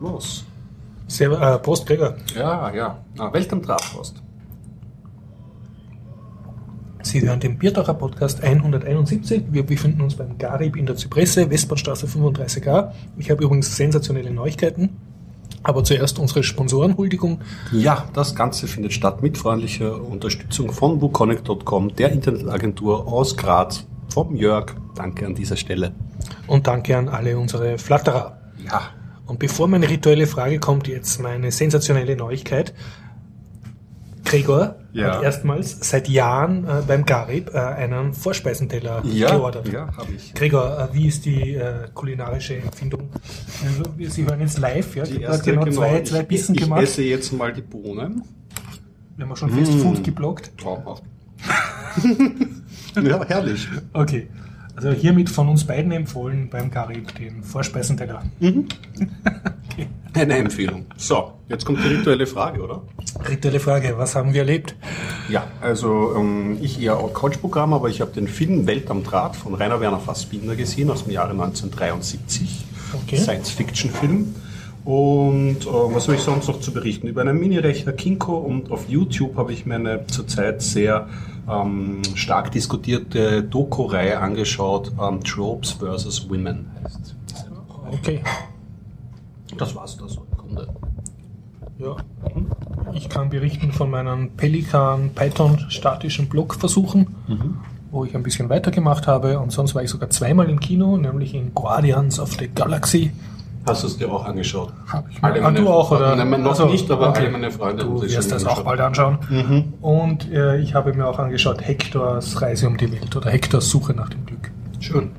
los. Servus, äh, Prost, Gregor. Ja, ja. Ah, Welt am Draht, Prost. Sie hören den Bierdacher Podcast 171. Wir befinden uns beim Garib in der Zypresse, Westbahnstraße 35a. Ich habe übrigens sensationelle Neuigkeiten. Aber zuerst unsere Sponsorenhuldigung. Ja, das Ganze findet statt mit freundlicher Unterstützung von WooConnect.com, der Internetagentur aus Graz, vom Jörg. Danke an dieser Stelle. Und danke an alle unsere Flatterer. Ja. Und bevor meine rituelle Frage kommt, jetzt meine sensationelle Neuigkeit. Gregor Ja. hat erstmals seit Jahren äh, beim Garib äh, einen Vorspeisenteller Ja, geordert. ja habe ich. Gregor, äh, wie ist die äh, kulinarische Empfindung? Also, wir- Sie hören jetzt live, ja? Ich habe genau, zwei, zwei ich, Bissen ich gemacht. esse jetzt mal die Bohnen. Wir haben schon Fast Food geblockt. Traumhaft. ja, herrlich. Okay. Also hiermit von uns beiden empfohlen beim Garib den Vorspeisenteller. Eine Empfehlung. So, jetzt kommt die rituelle Frage, oder? Rituelle Frage, was haben wir erlebt? Ja, also ähm, ich eher auch Couchprogramm, aber ich habe den Film Welt am Draht von Rainer Werner Fassbinder gesehen aus dem Jahre 1973. Okay. Science-Fiction-Film. Und äh, was habe ich sonst noch zu berichten? Über einen Mini-Rechner Kinko und auf YouTube habe ich mir eine zurzeit sehr ähm, stark diskutierte Doku-Reihe angeschaut. Ähm, Tropes vs. Women heißt. Okay. Das war's da so im Grunde. Ja. Ich kann berichten von meinen Pelikan Python statischen Blogversuchen, wo ich ein bisschen weitergemacht habe. Und sonst war ich sogar zweimal im Kino, nämlich in Guardians of the Galaxy. Hast du es dir auch angeschaut? Hab ich ah, meine- du auch, oder? Nein, noch Also, nicht, aber okay. alle meine Freunde haben Du sich wirst das auch bald anschauen. Und äh, ich habe mir auch angeschaut Hektors Reise um die Welt oder Hektors Suche nach dem Glück. Schön.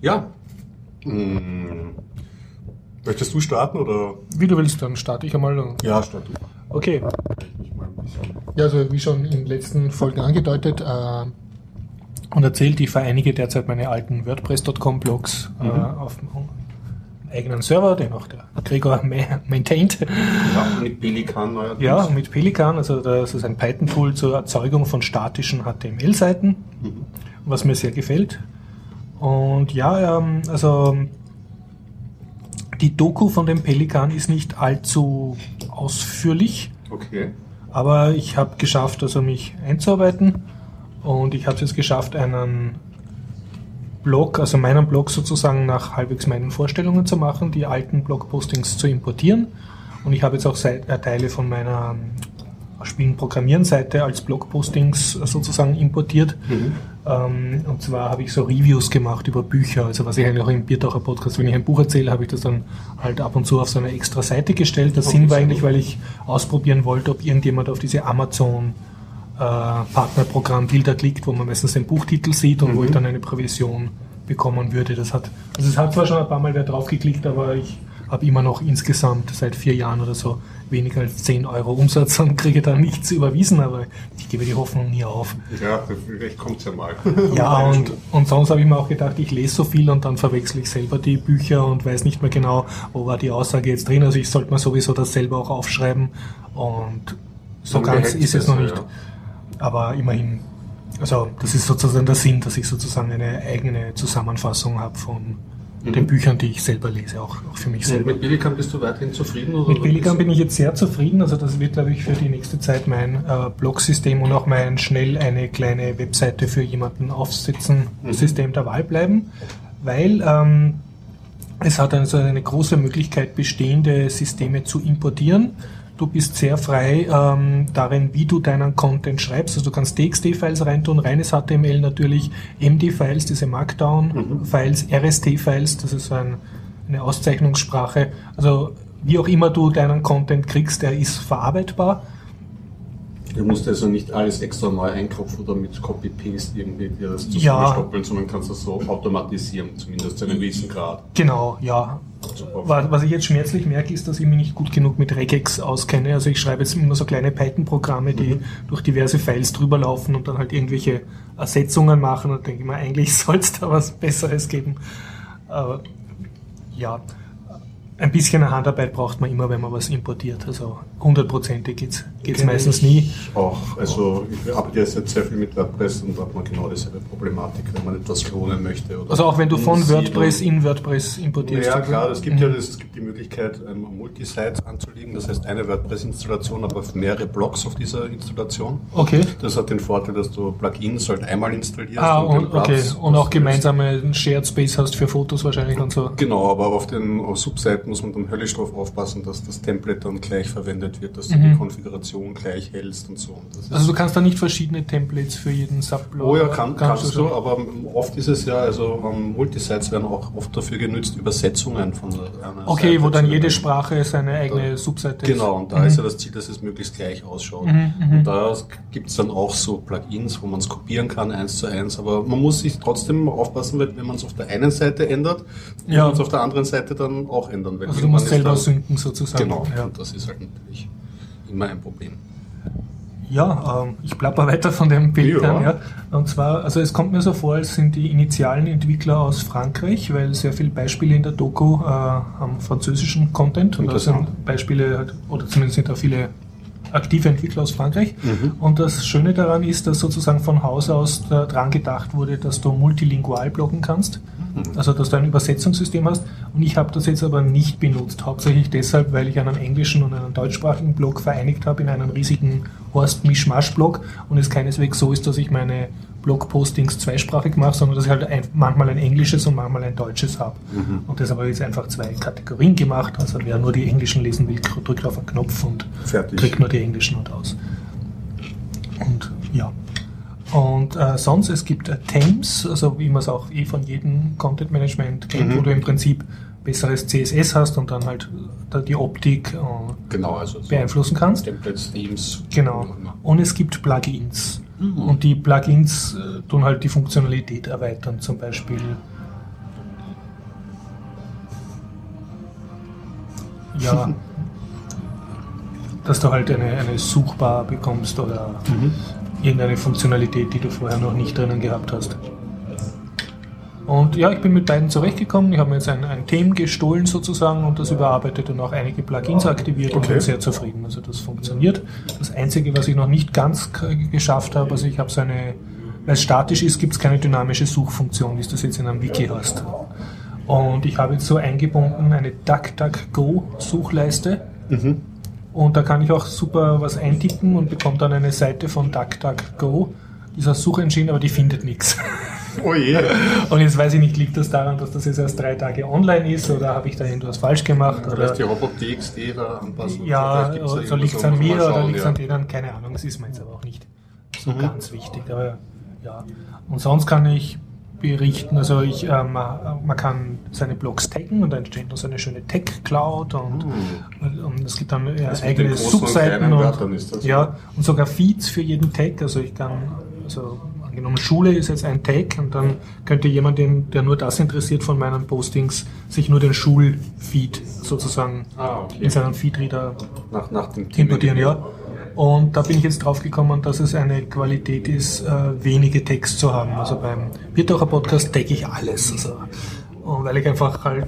Ja. Hm. Möchtest du starten oder? Wie du willst, dann starte ich einmal. Ja, start du. Okay. Mal. Ja, also wie schon in den letzten Folgen angedeutet äh, und erzählt, ich vereinige derzeit meine alten WordPress.com-Blogs äh, auf dem eigenen Server, den auch der Gregor ma- maintaint. Ja, mit Pelikan neuerdings. Ja, mit Pelikan, also das ist ein Python-Tool zur Erzeugung von statischen HTML-Seiten, was mir sehr gefällt. Und ja, ähm, also die Doku von dem Pelikan ist nicht allzu ausführlich. Okay. Aber ich habe geschafft, also mich einzuarbeiten und ich habe es jetzt geschafft, einen Blog, also meinen Blog sozusagen nach halbwegs meinen Vorstellungen zu machen, die alten Blogpostings zu importieren. Und ich habe jetzt auch äh, Teile von meiner ähm, Spielen-Programmieren-Seite als Blogpostings sozusagen importiert. Ähm, und zwar habe ich so Reviews gemacht über Bücher, also was ich eigentlich auch im Biertaucher Podcast, wenn ich ein Buch erzähle, habe ich das dann halt ab und zu auf so eine extra Seite gestellt. Der Sinn war eigentlich, weil ich ausprobieren wollte, ob irgendjemand auf diese Amazon äh, Partnerprogramm Bilder klickt, wo man meistens den Buchtitel sieht und wo ich dann eine Provision bekommen würde. Das hat, also es hat zwar schon ein paar Mal wer draufgeklickt, aber ich habe immer noch insgesamt seit vier Jahren oder so weniger als 10 Euro Umsatz und kriege da nichts überwiesen, aber ich gebe die Hoffnung nie auf. Ja, vielleicht kommt's ja mal. Ja, und, und sonst habe ich mir auch gedacht, ich lese so viel und dann verwechsel ich selber die Bücher und weiß nicht mehr genau, wo war die Aussage jetzt drin. Also ich sollte mir sowieso das selber auch aufschreiben und so ganz ist es noch nicht. Aber immerhin, also das ist sozusagen der Sinn, dass ich sozusagen eine eigene Zusammenfassung habe von den Büchern, die ich selber lese, auch, auch für mich Und selber. mit Pelikan bist du weiterhin zufrieden? Oder Mit Pelikan bin ich jetzt sehr zufrieden. Also das wird, glaube ich, für die nächste Zeit mein äh, Blog-System und auch mein schnell eine kleine Webseite für jemanden aufsetzen System der Wahl bleiben, weil ähm, es hat also eine große Möglichkeit, bestehende Systeme zu importieren. Du bist sehr frei ähm, darin, wie du deinen Content schreibst. Also du kannst TXT-Files reintun, reines HTML natürlich, MD-Files, diese Markdown-Files, RST-Files, das ist ein, eine Auszeichnungssprache. Also wie auch immer du deinen Content kriegst, der ist verarbeitbar. Du musst also nicht alles extra neu einkaufen oder mit Copy-Paste irgendwie dir das Ja. zusammenstoppeln, sondern kannst das so automatisieren, zumindest zu einem gewissen Grad. Genau, ja. Super. Was ich jetzt schmerzlich merke, ist, dass ich mich nicht gut genug mit Regex auskenne. Also ich schreibe jetzt immer so kleine Python-Programme, die durch diverse Files drüber laufen und dann halt irgendwelche Ersetzungen machen und denke ich mir, eigentlich soll es da was Besseres geben. Aber ja, ein bisschen Handarbeit braucht man immer, wenn man was importiert. Also hundertprozentig geht's, geht es meistens nie. Auch, also ich arbeite jetzt sehr viel mit WordPress und da hat man genau dieselbe Problematik, wenn man etwas klonen möchte. also auch wenn du von WordPress in WordPress importierst. Ja klar, es gibt mhm. ja das, es gibt die Möglichkeit, ein Multisite anzulegen, das heißt eine WordPress-Installation, aber mehrere Blocks auf dieser Installation. Okay. Das hat den Vorteil, dass du Plugins halt einmal installierst. Ah, und, und okay. und auch gemeinsame Shared Space hast für Fotos wahrscheinlich und so. Genau, aber auf den auf Subseiten muss man dann höllisch darauf aufpassen, dass das Template dann gleich verwendet wird, dass mhm. die Konfiguration gleich hältst und so. also du kannst da nicht verschiedene Templates für jeden Subblock. Oh ja, kann, kannst, kannst du, aber oft ist es ja, also um, Multisites werden auch oft dafür genutzt, Übersetzungen von einer Okay, Seite wo dann jede Sprache seine eigene da, Subseite ist. Genau, und da mhm. ist ja das Ziel, dass es möglichst gleich ausschaut. Mhm, mhm. und da gibt es dann auch so Plugins, wo man es kopieren kann, eins zu eins, aber man muss sich trotzdem aufpassen, wenn man es auf der einen Seite ändert, muss ja. man es auf der anderen Seite dann auch ändern. also du musst selber synken sozusagen. Genau, ja. und das ist halt natürlich immer ein Problem. Ja, ähm, ich plapper weiter von dem Bild ja. ja. Und zwar, also es kommt mir so vor, als sind die initialen Entwickler aus Frankreich, weil sehr viele Beispiele in der Doku äh, haben französischen Content und da sind Beispiele, halt, oder zumindest sind da viele aktive Entwickler aus Frankreich. Mhm. Und das Schöne daran ist, dass sozusagen von Haus aus daran gedacht wurde, dass du multilingual bloggen kannst. Also, dass du ein Übersetzungssystem hast. Und ich habe das jetzt aber nicht benutzt. Hauptsächlich deshalb, weil ich einen englischen und einen deutschsprachigen Blog vereinigt habe in einen riesigen Horst-Mischmasch-Blog und es keineswegs so ist, dass ich meine Blogpostings zweisprachig mache, sondern dass ich halt ein, manchmal ein englisches und manchmal ein deutsches habe. Mhm. Und deshalb habe ich jetzt einfach zwei Kategorien gemacht. Also wer nur die englischen lesen will, drückt auf einen Knopf und Fertig. kriegt nur die englischen und aus. Und ja, und äh, sonst, es gibt äh, Themes, also wie man es auch eh von jedem Content Management kennt, mhm. wo du im Prinzip besseres CSS hast und dann halt äh, die Optik äh, genau, also so beeinflussen kannst. Templates, Themes. Genau. Und es gibt Plugins. Mhm. Und die Plugins äh, tun halt die Funktionalität erweitern, zum Beispiel. Ja, dass du halt eine, eine Suchbar bekommst oder mhm irgendeine Funktionalität, die du vorher noch nicht drinnen gehabt hast. Und ja, ich bin mit beiden zurechtgekommen. Ich habe mir jetzt ein, ein Theme gestohlen sozusagen und das überarbeitet und auch einige Plugins aktiviert okay. und bin sehr zufrieden. Also das funktioniert. Das Einzige, was ich noch nicht ganz geschafft habe, also ich habe so eine, weil es statisch ist, gibt es keine dynamische Suchfunktion, wie du das jetzt in einem Wiki hast. Und ich habe jetzt so eingebunden eine DuckDuckGo-Suchleiste. Mhm. Und da kann ich auch super was eintippen und bekomme dann eine Seite von DuckDuckGo, dieser Suchengine, aber die findet nichts. Oh je. Und jetzt weiß ich nicht, liegt das daran, dass das jetzt erst drei Tage online ist oder habe ich da irgendwas falsch gemacht? Oder Vielleicht die Robot.txt da anpassen. Ja, so liegt es an mir oder liegt es ja. an denen, keine Ahnung, das ist mir jetzt aber auch nicht so mhm. ganz wichtig. Aber ja, und sonst kann ich berichten. Also ich, äh, man, man, kann seine Blogs taggen und dann entsteht noch so eine schöne Tech-Cloud und, mhm. und, es gibt dann äh, eigene Subseiten und, und ja, und sogar Feeds für jeden Tag. Also ich kann, also angenommen Schule ist jetzt ein Tag und dann könnte jemand, den, der nur das interessiert von meinen Postings, sich nur den Schulfeed sozusagen ah, okay. in seinen Feedreader nach, nach dem importieren. Ja. Und da bin ich jetzt drauf gekommen, dass es eine Qualität ist, äh, wenige Text zu haben. Also beim Biertaucher Podcast tagge ich alles. Also, weil ich einfach halt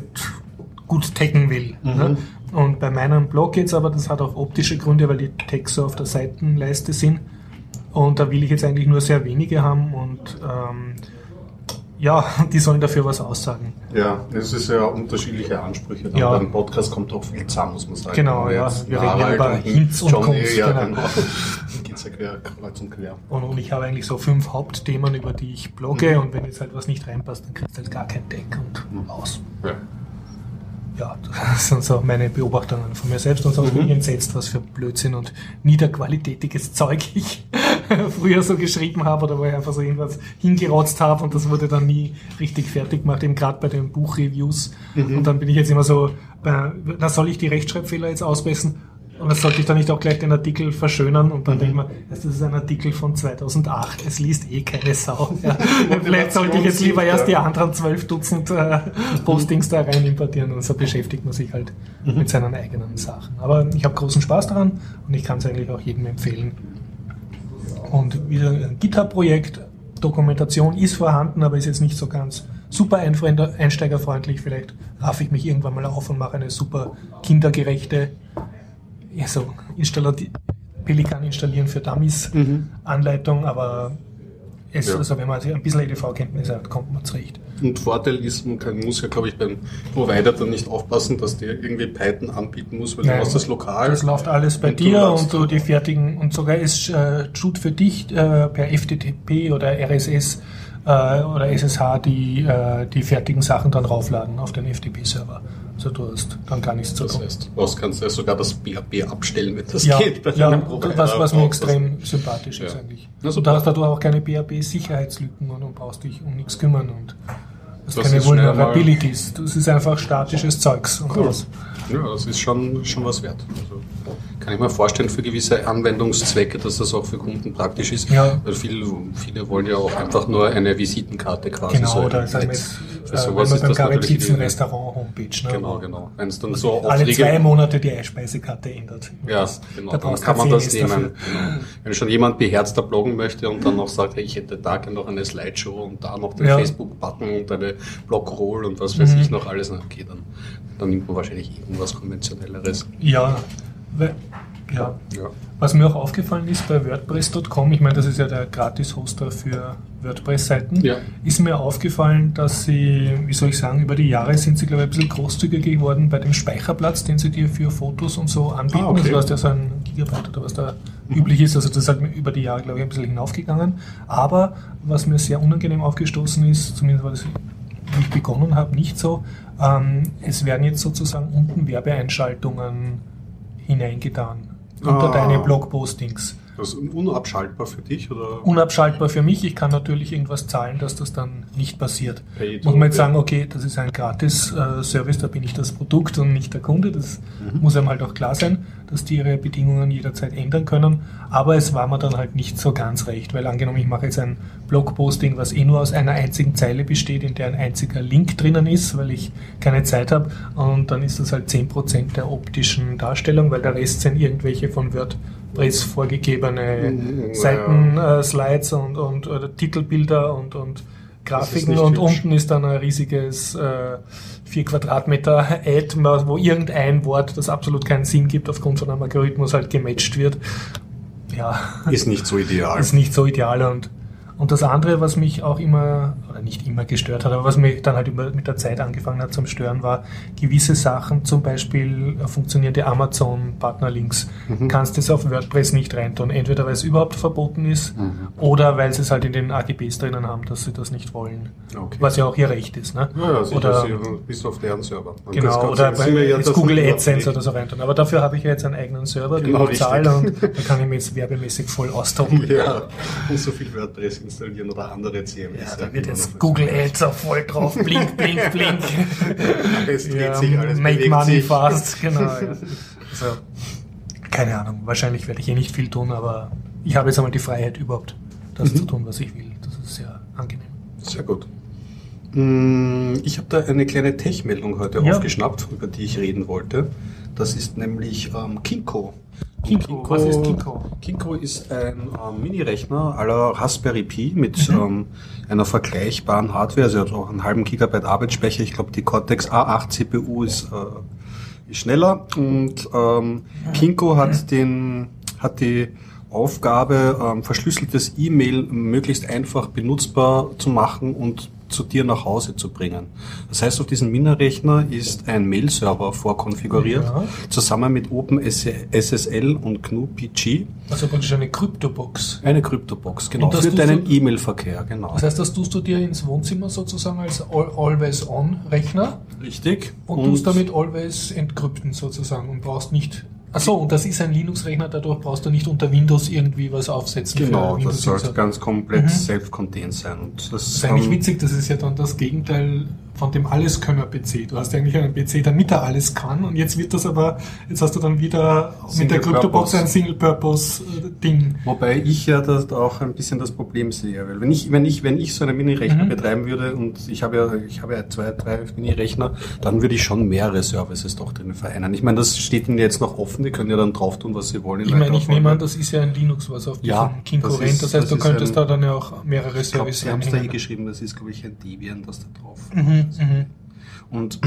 gut taggen will. Mhm. Ne? Und bei meinem Blog jetzt aber, das hat auch optische Gründe, weil die Tags so auf der Seitenleiste sind. Und da will ich jetzt eigentlich nur sehr wenige haben und ähm, ja, die sollen dafür was aussagen. Ja, es ist ja unterschiedliche Ansprüche. Dann ja. Beim Podcast kommt auch viel zusammen, muss man sagen. Genau, ja. Wir reden ja über Hinz und Kunst. Ja, genau. genau. geht's ja quer, kreuz und quer. Und, und, ich habe eigentlich so fünf Hauptthemen, über die ich blogge mhm. und wenn jetzt halt was nicht reinpasst, dann kriegst du halt gar kein Deck und mhm. aus. Ja ja, das sind so meine Beobachtungen von mir selbst und so mhm. bin ich entsetzt, was für Blödsinn und niederqualitätiges Zeug ich früher so geschrieben habe oder wo ich einfach so irgendwas hingerotzt habe und das wurde dann nie richtig fertig gemacht, eben gerade bei den Buchreviews. Mhm. Und dann bin ich jetzt immer so, äh, da soll ich die Rechtschreibfehler jetzt ausbessern und das sollte ich dann nicht auch gleich den Artikel verschönern und dann mhm. ich mir, das ist ein Artikel von 2008, es liest eh keine Sau. Ja. Vielleicht sollte ich jetzt lieber erst die anderen zwölf Dutzend äh, Postings da rein importieren und so beschäftigt man sich halt mhm. mit seinen eigenen Sachen. Aber ich habe großen Spaß daran und ich kann es eigentlich auch jedem empfehlen. Und wieder ein GitHub-Projekt, Dokumentation ist vorhanden, aber ist jetzt nicht so ganz super einsteigerfreundlich. Vielleicht raff ich mich irgendwann mal auf und mache eine super kindergerechte ja, so Pelikan installieren für Dummies Mhm. Anleitung, aber es, Ja. also wenn man sich ein bisschen EDV-Kenntnisse hat, kommt man zurecht. Und Vorteil ist, man kann, muss ja, glaube ich, beim Provider dann nicht aufpassen, dass der irgendwie Python anbieten muss, weil Nein. du hast das lokal. Das läuft alles bei Und du dir ladst- und du die fertigen und sogar es äh, tut für dich äh, per FTP oder RSS äh, oder SSH die, äh, die fertigen Sachen dann raufladen auf den FTP-Server. Also du hast dann gar nichts zu Das heißt, du kannst ja sogar das BAP abstellen, wenn das Ja, geht. bei ja was, was mir das extrem sympathisch ist Ja. eigentlich. Na, Und da hast du auch keine BAP-Sicherheitslücken und du brauchst dich um nichts kümmern und hast Das keine Vulnerabilities. Das ist einfach statisches Zeugs. Und Cool. das- Ja, das ist schon, schon was wert. Also, kann ich mir vorstellen, für gewisse Anwendungszwecke, dass das auch für Kunden praktisch ist. Ja. Weil viele, viele wollen ja auch einfach nur eine Visitenkarte quasi. Genau, so ein sagen wir jetzt, Für sowas wenn man ist beim ideal. Restaurant Homepage. Ne? Genau, genau. Wenn es dann so Alle Aufträge- zwei Monate die Einspeisekarte ändert. Ja, genau. Da dann kann man das nehmen. dafür. Genau. Wenn schon jemand beherzter bloggen möchte und dann noch sagt, hey, ich hätte da gerne noch eine Slideshow und da noch den Ja. Facebook-Button und eine Blogroll und was weiß Mhm. ich noch alles, okay, dann, dann nimmt man wahrscheinlich irgendwas konventionelleres. Ja, weil, ja. Ja. Was mir auch aufgefallen ist bei WordPress.com, ich meine, das ist ja der Gratis-Hoster für WordPress-Seiten, Ja. ist mir aufgefallen, dass sie, wie soll ich sagen, über die Jahre sind sie, glaube ich, ein bisschen großzügiger geworden bei dem Speicherplatz, den sie dir für Fotos und so anbieten. Ah, okay. Das heißt ja so ein Gigabyte oder was da üblich ist. Also das ist halt über die Jahre, glaube ich, ein bisschen hinaufgegangen. Aber was mir sehr unangenehm aufgestoßen ist, zumindest war das, ich begonnen habe, nicht so, ähm, es werden jetzt sozusagen unten Werbeeinschaltungen hineingetan unter Ah. deine Blogpostings. Das ist unabschaltbar für dich oder? Unabschaltbar für mich. Ich kann natürlich irgendwas zahlen, dass das dann nicht passiert. Paid Muss man jetzt sagen, okay, das ist ein Gratis-Service, da bin ich das Produkt und nicht der Kunde. Das muss einem halt auch klar sein, dass die ihre Bedingungen jederzeit ändern können. Aber es war mir dann halt nicht so ganz recht, weil angenommen, ich mache jetzt ein Blogposting, was eh nur aus einer einzigen Zeile besteht, in der ein einziger Link drinnen ist, weil ich keine Zeit habe. Und dann ist das halt 10% der optischen Darstellung, weil der Rest sind irgendwelche von WordPress vorgegebene Mhm, ja. Seiten-Slides und, und oder Titelbilder und, und Grafiken und hübsch. unten ist dann ein riesiges äh, 4 Quadratmeter Ad, wo irgendein Wort, das absolut keinen Sinn gibt, aufgrund von einem Algorithmus halt gematcht wird. Ja, Ist nicht so ideal. ist nicht so ideal und und das andere, was mich auch immer, oder nicht immer gestört hat, aber was mich dann halt über, mit der Zeit angefangen hat zum Stören, war gewisse Sachen, zum Beispiel äh, funktionierende Amazon-Partnerlinks, Mhm. kannst du es auf WordPress nicht reintun. Entweder weil es überhaupt verboten ist Mhm. oder weil sie es halt in den AGBs drinnen haben, dass sie das nicht wollen. Okay. Was ja auch ihr Recht ist. Ne? Ja, ja, sicher, oder, sicher, bist du auf deren Server. Und Genau, oder bei ja Google AdSense oder so reintun. Aber dafür habe ich ja jetzt einen eigenen Server, Genau, den ich zahle richtig. und da kann ich mich jetzt werbemäßig voll austoben. Ja, und so viel WordPress installieren oder andere CMS. Ja, da wird jetzt Google Ads auch voll drauf, blink, blink, blink. Es dreht ja, sich, alles make money sich. fast, genau. Ja. Also, keine Ahnung, wahrscheinlich werde ich eh nicht viel tun, aber ich habe jetzt einmal die Freiheit überhaupt, das Mhm. zu tun, was ich will. Das ist sehr angenehm. Sehr gut. Mm, Ich habe da eine kleine Tech-Meldung heute Ja. aufgeschnappt, über die ich reden wollte. Das ist nämlich ähm, Kinko. Kinko, was ist Kinko? Kinko ist ein ähm, Mini-Rechner la Raspberry Pi mit ähm, einer vergleichbaren Hardware, also hat auch einen halben Gigabyte Arbeitsspeicher. Ich glaube, die Cortex A8 CPU ist, äh, ist schneller. Und ähm, Kinko hat den hat die Aufgabe, ähm, verschlüsseltes E-Mail möglichst einfach benutzbar zu machen und zu dir nach Hause zu bringen. Das heißt, auf diesem Mini-Rechner ist ein Mail-Server vorkonfiguriert, Ja. zusammen mit OpenSSL und GNU-PG. Also praktisch eine Kryptobox. Eine Kryptobox, genau, Und das für deinen E-Mail-Verkehr, genau. Das heißt, das tust du dir ins Wohnzimmer sozusagen als Al- Always-On-Rechner Richtig. und, tust damit Always entkrypten sozusagen und brauchst nicht. Achso, und das ist ein Linux-Rechner, dadurch brauchst du nicht unter Windows irgendwie was aufsetzen. Genau, das sollte User. ganz komplett Mhm. self-contained sein. Und das, Das ist eigentlich witzig, das ist ja dann das Gegenteil von dem Alleskönner-PC. Du hast eigentlich einen PC, damit er alles kann und jetzt wird das aber, jetzt hast du dann wieder mit der Single Kryptobox Purpose. ein Single-Purpose-Ding. Wobei ich ja das auch ein bisschen das Problem sehe, weil wenn ich, wenn ich, wenn ich so einen Mini-Rechner Mhm. betreiben würde und ich habe ja, ich habe ja zwei, drei Mini-Rechner, dann würde ich schon mehrere Services doch drin vereinen. Ich meine, das steht ihnen jetzt noch offen, die können ja dann drauf tun, was sie wollen. Ich meine, ich nehme an, das ist ja ein Linux, was auf Ja, diesem Kinko das rennt. ist- Das heißt, das du ist könntest ein- da dann ja auch mehrere Services sie haben es da eh anhängen. geschrieben, das ist, glaube ich, ein Debian, das da drauf Mhm, mhm. Und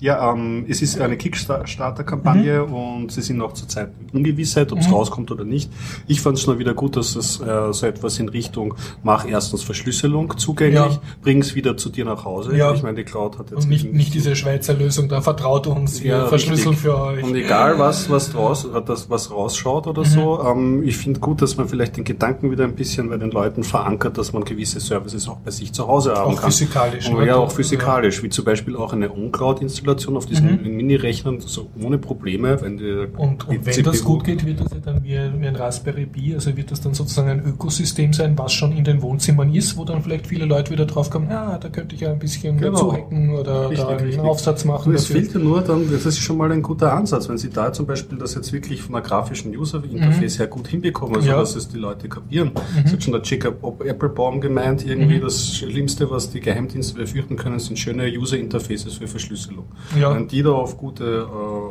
Ja, ähm, es ist eine Kickstarter-Kampagne mhm. und sie sind noch zurzeit Ungewissheit, ob es mhm. rauskommt oder nicht. Ich fand es nur wieder gut, dass es äh, so etwas in Richtung mach erstens Verschlüsselung zugänglich, ja. bring es wieder zu dir nach Hause. Ja. Ich meine, die Cloud hat jetzt und nicht, nicht diese Schweizer Lösung, da vertraut uns, wir ja, verschlüsseln richtig. für euch. Und egal was was draus, das was rausschaut oder mhm. so, ähm, ich finde gut, dass man vielleicht den Gedanken wieder ein bisschen bei den Leuten verankert, dass man gewisse Services auch bei sich zu Hause haben auch kann. Physikalisch, und, ja, auch physikalisch, wie zum Beispiel auch eine On-Cloud-Installation Installation auf diesen mhm. Mini-Rechnern so ohne Probleme. Wenn die, und, und wenn CPU das gut geht, wird das ja dann wie, wie, ein Raspberry Pi, also wird das dann sozusagen ein Ökosystem sein, was schon in den Wohnzimmern ist, wo dann vielleicht viele Leute wieder drauf kommen, ja, da könnte ich ja ein bisschen genau. zuhacken oder richtig, da einen. Aufsatz machen. Es fehlt ja nur dann, das ist schon mal ein guter Ansatz, wenn Sie da zum Beispiel das jetzt wirklich von einer grafischen User-Interface mhm. her gut hinbekommen, also ja. dass es die Leute kapieren. Mhm. Das hat schon der Jacob Applebaum gemeint, irgendwie mhm. das Schlimmste, was die Geheimdienste befürchten können, sind schöne User-Interfaces für Verschlüsselung. Ja. Wenn die da auf gute,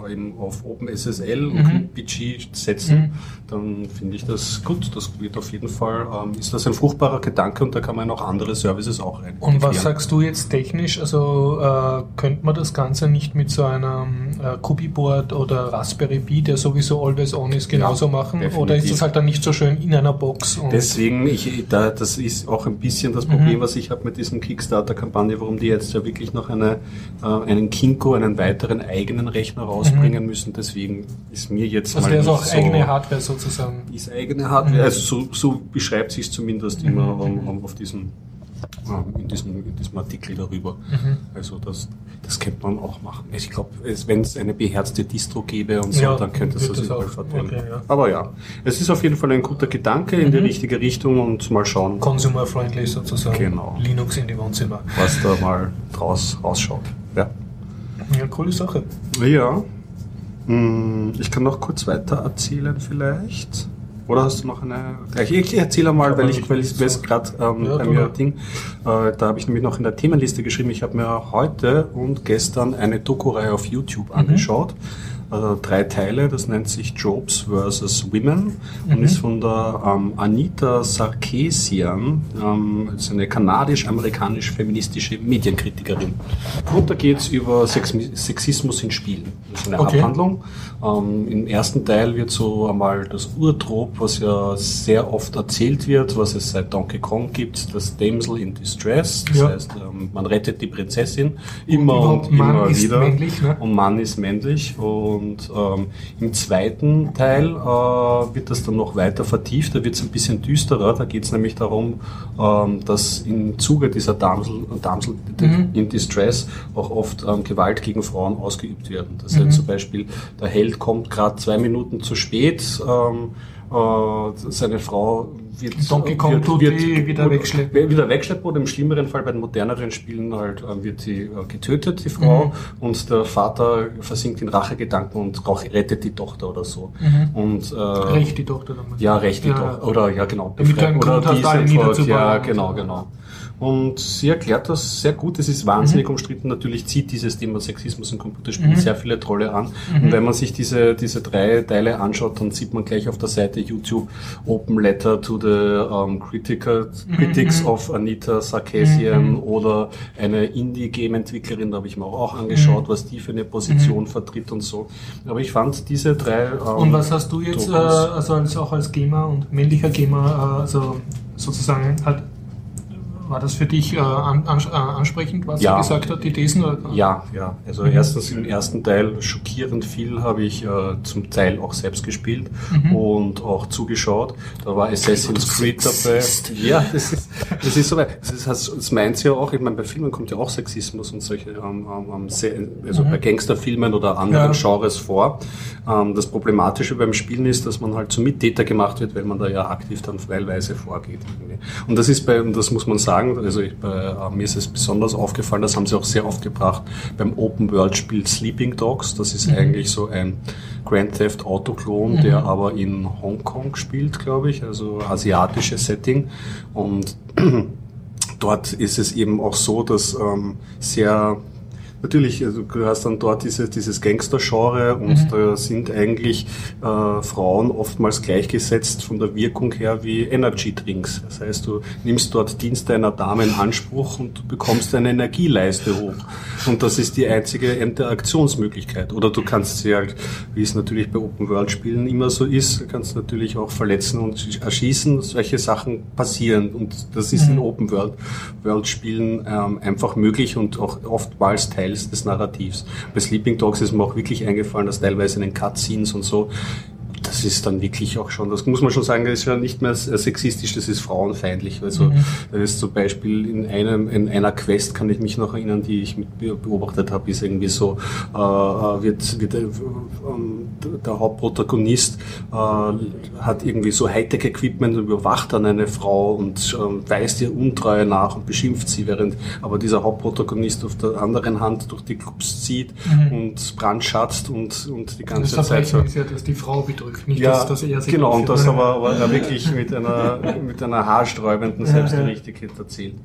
äh, eben auf OpenSSL mhm. und PG setzen, mhm. dann finde ich das gut. Das wird auf jeden Fall, ähm, ist das ein fruchtbarer Gedanke und da kann man auch andere Services auch rein. Und was sagst du jetzt technisch? Also äh, könnte man das Ganze nicht mit so einem äh, Kubiboard oder Raspberry Pi, der sowieso always on ist, genauso ja, machen? Definitiv. Oder ist das halt dann nicht so schön in einer Box? Deswegen, ich, da, das ist auch ein bisschen das Problem, mhm. was ich habe mit diesem Kickstarter-Kampagne, warum die jetzt ja wirklich noch eine, äh, einen Kinko Cisco einen weiteren eigenen Rechner rausbringen mhm. müssen. Deswegen ist mir jetzt das mal nicht auch so, eigene Hardware sozusagen. Ist eigene Hardware. Mhm. Also so, so beschreibt sich zumindest mhm. immer um, um, auf diesem in diesem, in diesem Artikel darüber. Mhm. Also das, das könnte man auch machen. Ich glaube, wenn es eine beherzte Distro gäbe und so, ja, dann könnte es das überall verteilen. Okay, ja. Aber ja, es ist auf jeden Fall ein guter Gedanke in die mhm. richtige Richtung und mal schauen. Consumer-friendly sozusagen. Genau. Linux in die Wohnzimmer. Was da mal draus rausschaut. Ja. Ja, coole Sache. Ja. Hm, ich kann noch kurz weiter erzählen vielleicht. Oder hast du noch eine? Ich erzähle mal, weil ich, weil ich weiß gerade ähm, ja, bei mir Ding. Äh, da habe ich nämlich noch in der Themenliste geschrieben. Ich habe mir heute und gestern eine Doku-Reihe auf YouTube mhm. angeschaut also drei Teile. Das nennt sich Jobs vs. Women mhm. und ist von der ähm, Anita Sarkeesian, ähm, ist eine kanadisch-amerikanisch-feministische Medienkritikerin. Und da geht es über Sex Sexismus in Spielen. Das ist eine okay. Abhandlung. Ähm, Im ersten Teil wird so einmal das Urtrop, was ja sehr oft erzählt wird, was es seit Donkey Kong gibt, das Damsel in Distress. Das ja. heißt, ähm, man rettet die Prinzessin immer und, und immer wieder. Männlich, ne? Und Mann ist männlich. Und und ähm, im zweiten Teil äh, wird das dann noch weiter vertieft, da wird es ein bisschen düsterer. Da geht es nämlich darum, ähm, dass im Zuge dieser Damsel, Damsel mhm. in Distress auch oft ähm, Gewalt gegen Frauen ausgeübt werden. Das mhm. heißt zum Beispiel, der Held kommt gerade zwei Minuten zu spät, ähm, äh, seine Frau wird, Donkey Kong wird, wird, wird wieder wegschleppen. Wieder wegschleppen oder im schlimmeren Fall bei den moderneren Spielen halt äh, wird sie äh, getötet, die Frau, mhm. und der Vater versinkt in Rachegedanken und rettet die Tochter oder so. Mhm. Und, äh, recht die Tochter damals. Ja, recht die ja. Tochter. Oder ja genau. Damit oder die Ja, genau, genau. Und sie erklärt das sehr gut. Es ist wahnsinnig mhm. umstritten. Natürlich zieht dieses Thema Sexismus in Computerspielen mhm. sehr viele Trolle an. Mhm. Und wenn man sich diese, diese drei Teile anschaut, dann sieht man gleich auf der Seite YouTube Open Letter to the um, Critical, mhm. Critics of Anita Sarkeesian mhm. oder eine Indie-Game-Entwicklerin, da habe ich mir auch angeschaut, mhm. was die für eine Position vertritt und so. Aber ich fand diese drei. Ähm, und was hast du jetzt, äh, also als, auch als Gamer und männlicher Gamer, äh, also sozusagen halt war das für dich äh, an, an, äh, ansprechend, was ja. er gesagt hat, die Thesen? Oder? Ja, ja. Also mhm. erstens im ersten Teil schockierend viel habe ich äh, zum Teil auch selbst gespielt mhm. und auch zugeschaut. Da war Assassin's Creed dabei. Ja, das ist, das ist so weit. Das, ist, das meint ja auch, ich meine, bei Filmen kommt ja auch Sexismus und solche, ähm, ähm, ähm also mhm. bei Gangsterfilmen oder anderen ja. Genres vor. Ähm, das Problematische beim Spielen ist, dass man halt zum Mittäter gemacht wird, weil man da ja aktiv dann teilweise vorgeht. Und das ist bei, das muss man sagen, sagen, also ich, äh, mir ist es besonders aufgefallen, das haben sie auch sehr oft gebracht beim Open World Spiel Sleeping Dogs. Das ist mhm. eigentlich so ein Grand Theft Auto Klon, mhm. der aber in Hongkong spielt, glaube ich, also asiatisches Setting und dort ist es eben auch so, dass ähm, sehr natürlich, also du hast dann dort diese, dieses Gangster-Genre und mhm. da sind eigentlich äh, Frauen oftmals gleichgesetzt von der Wirkung her wie Energy-Drinks. Das heißt, du nimmst dort Dienst einer Dame in Anspruch und du bekommst eine Energieleiste hoch. Und das ist die einzige Interaktionsmöglichkeit. Oder du kannst sie halt, wie es natürlich bei Open-World-Spielen immer so ist, kannst natürlich auch verletzen und erschießen. Solche Sachen passieren. Und das ist in mhm. Open-World-Spielen ähm, einfach möglich und auch oftmals Teil des Narrativs. Bei Sleeping Dogs ist mir auch wirklich eingefallen, dass teilweise in den Cutscenes und so das ist dann wirklich auch schon, das muss man schon sagen, das ist ja nicht mehr sexistisch, das ist frauenfeindlich. Also mhm. das ist zum Beispiel in einem in einer Quest kann ich mich noch erinnern, die ich mit beobachtet habe, ist irgendwie so äh, äh wird wird äh, der Hauptprotagonist äh, hat irgendwie so Hightech-Equipment und überwacht dann eine Frau und äh, weist ihr Untreue nach und beschimpft sie, während aber dieser Hauptprotagonist auf der anderen Hand durch die Clubs zieht mhm. und brandschatzt und und die ganze das Zeit ja, dass die Frau betrügt nicht ja, dass, dass er sich Genau, und das aber, aber wirklich mit einer, mit einer haarsträubenden Selbstgerechtigkeit erzählt.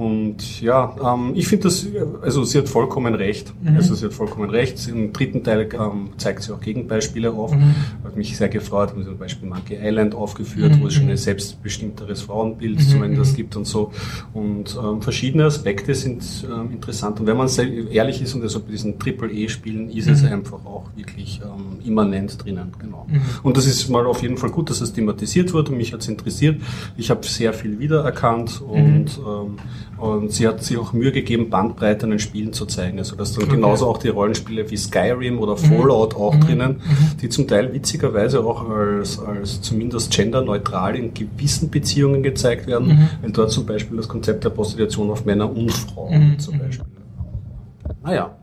Und ja, ähm, ich finde das, also sie hat vollkommen recht. Mhm. Also sie hat vollkommen recht. Im dritten Teil ähm, zeigt sie auch Gegenbeispiele auf. Mhm. Hat mich sehr gefreut, haben sie zum Beispiel Monkey Island aufgeführt, mhm. wo es schon ein selbstbestimmteres Frauenbild mhm. zumindest gibt und so. Und ähm, verschiedene Aspekte sind ähm, interessant. Und wenn man ehrlich ist und also bei diesen Triple-E-Spielen ist es mhm. einfach auch wirklich ähm, immanent drinnen. Genau. Mhm. Und das ist mal auf jeden Fall gut, dass es thematisiert wurde. Mich hat es interessiert. Ich habe sehr viel wiedererkannt und ähm, und sie hat sich auch Mühe gegeben, Bandbreite an den Spielen zu zeigen. Also dass dann okay. genauso auch die Rollenspiele wie Skyrim oder Fallout mhm. auch mhm. drinnen, mhm. die zum Teil witzigerweise auch als, als zumindest genderneutral in gewissen Beziehungen gezeigt werden, mhm. wenn dort zum Beispiel das Konzept der Prostitution auf Männer und Frauen mhm. zum Beispiel. Naja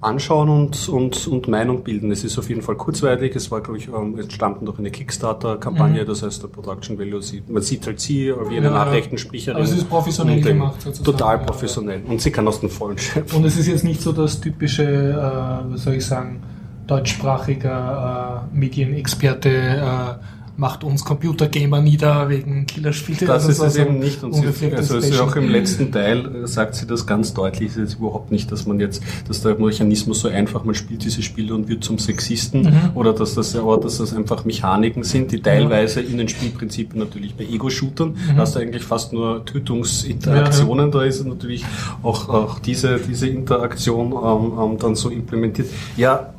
anschauen und, und, und Meinung bilden. Es ist auf jeden Fall kurzweilig. Es war, glaube ich, ähm, entstanden durch eine Kickstarter-Kampagne. Mhm. Das heißt, der Production Value sieht, man sieht halt sie wie eine ja, Nachrichtensprecherin. Aber es ist professionell gemacht sozusagen. Total professionell. Und sie kann aus dem Vollen schöpfen. Und es ist jetzt nicht so das typische, äh, was soll ich sagen, deutschsprachiger äh, Medienexperte, äh, macht uns Computergamer nieder wegen Killerspiele. Das ist es eben nicht. Und sie, also es ist auch im letzten Teil äh, sagt sie das ganz deutlich. Es ist überhaupt nicht, dass man jetzt, dass der Mechanismus so einfach, man spielt diese Spiele und wird zum Sexisten mhm. oder dass das, oder dass das einfach Mechaniken sind, die teilweise in den Spielprinzipien natürlich bei Ego-Shootern mhm. hast du eigentlich fast nur Tötungsinteraktionen. Ja, ja. Da ist natürlich auch, auch diese, diese Interaktion ähm, ähm, dann so implementiert. Ja,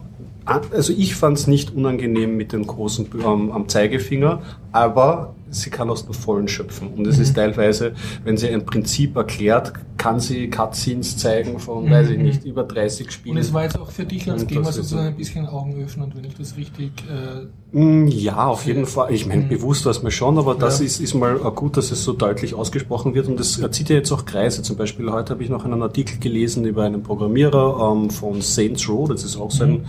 also ich fand es nicht unangenehm mit dem großen ähm, am Zeigefinger, aber sie kann aus dem Vollen schöpfen. Und es mhm. ist teilweise, wenn sie ein Prinzip erklärt, kann sie Cutscenes zeigen von, mhm. weiß ich nicht, über 30 Spielen. Und es war jetzt auch für dich als Gamer sozusagen ein bisschen Augenöffnend, wenn ich das richtig... Äh, mm, ja, auf jeden Fall. Ich meine, mhm. bewusst war es mir schon, aber das ja. ist, ist mal gut, dass es so deutlich ausgesprochen wird. Und es zieht ja jetzt auch Kreise. Zum Beispiel heute habe ich noch einen Artikel gelesen über einen Programmierer ähm, von Saints Row. Das ist auch so ein mhm.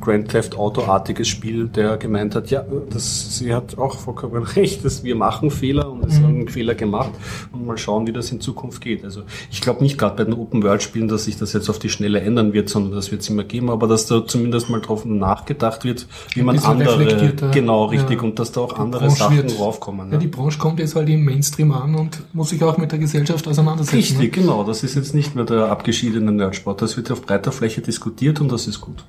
Grand Theft Auto-artiges Spiel, der gemeint hat, ja, das, sie hat auch vollkommen recht, dass wir machen Fehler und es mhm. haben Fehler gemacht und mal schauen, wie das in Zukunft geht. Also ich glaube nicht gerade bei den Open-World-Spielen, dass sich das jetzt auf die Schnelle ändern wird, sondern das wird es immer geben, aber dass da zumindest mal drauf nachgedacht wird, wie man andere, genau, richtig, ja, und dass da auch andere Sachen wird, raufkommen. Ja. ja, die Branche kommt jetzt halt im Mainstream an und muss sich auch mit der Gesellschaft auseinandersetzen. Richtig, ne? genau, das ist jetzt nicht mehr der abgeschiedene Nerdsport, das wird auf breiter Fläche diskutiert und das ist gut.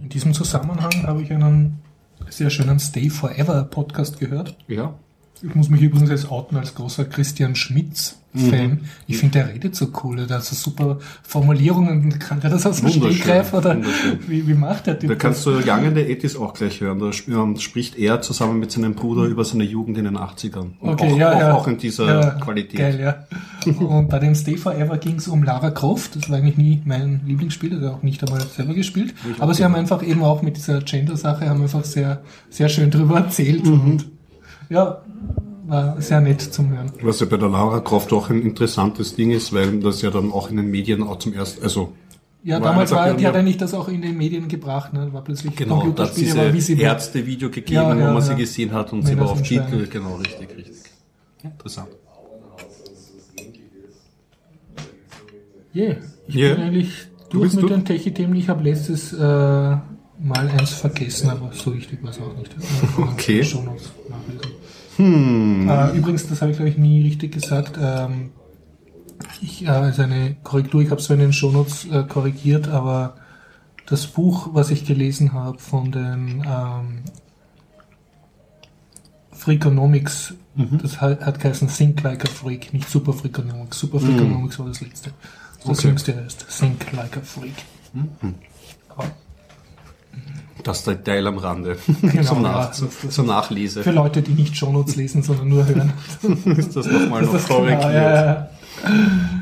In diesem Zusammenhang habe ich einen sehr schönen Stay Forever Podcast gehört. Ja. Ich muss mich übrigens jetzt outen als großer Christian Schmitz Fan. Mhm. Ich finde, der redet so cool, der hat so super Formulierungen. Kann der das aus dem Stegreif oder wie, wie macht der Typ? Da kannst du Young 80s auch gleich hören. Da spricht er zusammen mit seinem Bruder über seine Jugend in den 80ern. Und okay, auch, ja, auch, ja. auch in dieser ja, Qualität. Geil, ja. Und bei dem Stay Forever ging es um Lara Croft. Das war eigentlich nie mein Lieblingsspiel, der auch nicht einmal selber gespielt. Aber sie haben einfach eben auch mit dieser Gender-Sache haben einfach sehr, sehr schön drüber erzählt. Mhm. Und ja, war sehr nett zum Hören. Was ja bei der Laura Croft auch ein interessantes Ding ist, weil das ja dann auch in den Medien auch zum ersten, also ja, war damals war, die hat eigentlich das auch in den Medien gebracht, ne? war plötzlich genau, diese wie sie Ärzte-Video gegeben, ja, ja, wo man ja. sie gesehen hat und sie war auf Titel, genau, richtig, richtig. Interessant. Yeah. Ich yeah. bin eigentlich durch mit du? den Techie-Themen. Ich habe letztes äh, Mal eins vergessen, aber so wichtig war es auch nicht. Okay. Hm. Äh, übrigens, das habe ich glaube ich nie richtig gesagt. Ähm, Ich, äh, also eine Korrektur, ich habe es in den Shownotes äh, korrigiert, aber das Buch, was ich gelesen habe von den ähm, Freakonomics, Mhm. das hat, hat geheißen Think Like a Freak, nicht Super Freakonomics. Super Freakonomics war das letzte. Das Okay. jüngste heißt Think Like a Freak. Aber Das Detail am Rande. Genau, zum, ja, Nach das- das- zur Nachlese. für Leute, die nicht Shownotes lesen, sondern nur hören. ist das nochmal noch ist korrigiert. ja, ja,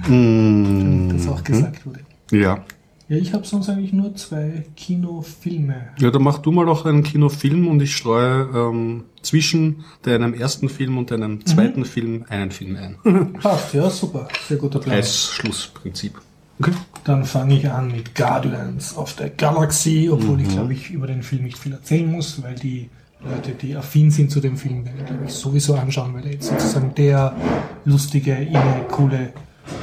Mm. das auch gesagt wurde. Ja. Ja, ich habe sonst eigentlich nur zwei Kinofilme. Ja, dann mach du mal doch einen Kinofilm und ich streue ähm, zwischen deinem ersten Film und deinem zweiten Film einen Film ein. Passt, ja, super. Sehr guter Plan. Als Schlussprinzip. Okay. Dann fange ich an mit Guardians of the Galaxy, obwohl Mhm. ich glaube ich über den Film nicht viel erzählen muss, weil die Leute, die affin sind zu dem Film, werden glaube ich sowieso anschauen, weil er jetzt sozusagen der lustige, inne, coole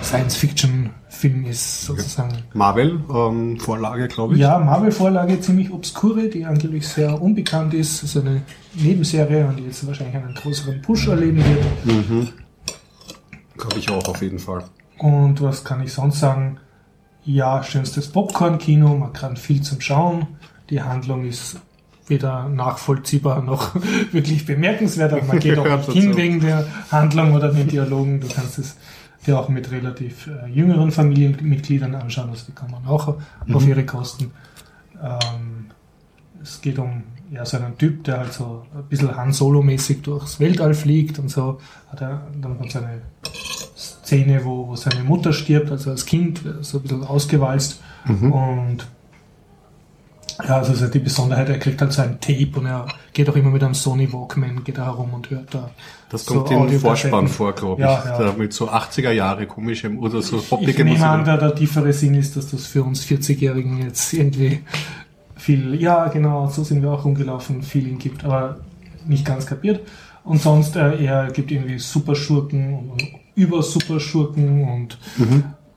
Science-Fiction-Film ist, sozusagen. Marvel, ähm, glaube ich. Ja, Marvel-Vorlage ziemlich obskure, die angeblich sehr unbekannt ist. Das ist eine Nebenserie und die jetzt wahrscheinlich einen größeren Push erleben wird. Glaube ich auch auf jeden Fall. Und was kann ich sonst sagen? Ja, schönstes Popcorn-Kino, man kann viel zum Schauen. Die Handlung ist weder nachvollziehbar noch wirklich bemerkenswert, aber man geht auch nicht hin wegen der Handlung oder den Dialogen. Du kannst es dir auch mit relativ äh, jüngeren Familienmitgliedern anschauen, also die kann man auch auf ihre Kosten. Ähm, es geht um ja, so einen Typ, der halt so ein bisschen Han Solo-mäßig durchs Weltall fliegt und so hat er dann so eine Szene, wo, wo seine Mutter stirbt, also als Kind, so ein bisschen ausgewalzt. Und ja, also das ist die Besonderheit, er kriegt halt so ein Tape und er geht auch immer mit einem Sony Walkman, geht da herum und hört da. Das so kommt im Audiokassetten. Vorspann vor, glaube ich. Ja, ja. Da mit so 80er Jahre komischem oder so Ich poppige nehme an, der, der tiefere Sinn ist, dass das für uns 40-Jährigen jetzt irgendwie viel, ja genau, so sind wir auch rumgelaufen, Feeling gibt, aber nicht ganz kapiert. Und sonst, äh, er gibt irgendwie Superschurken und, und Über-Superschurken und,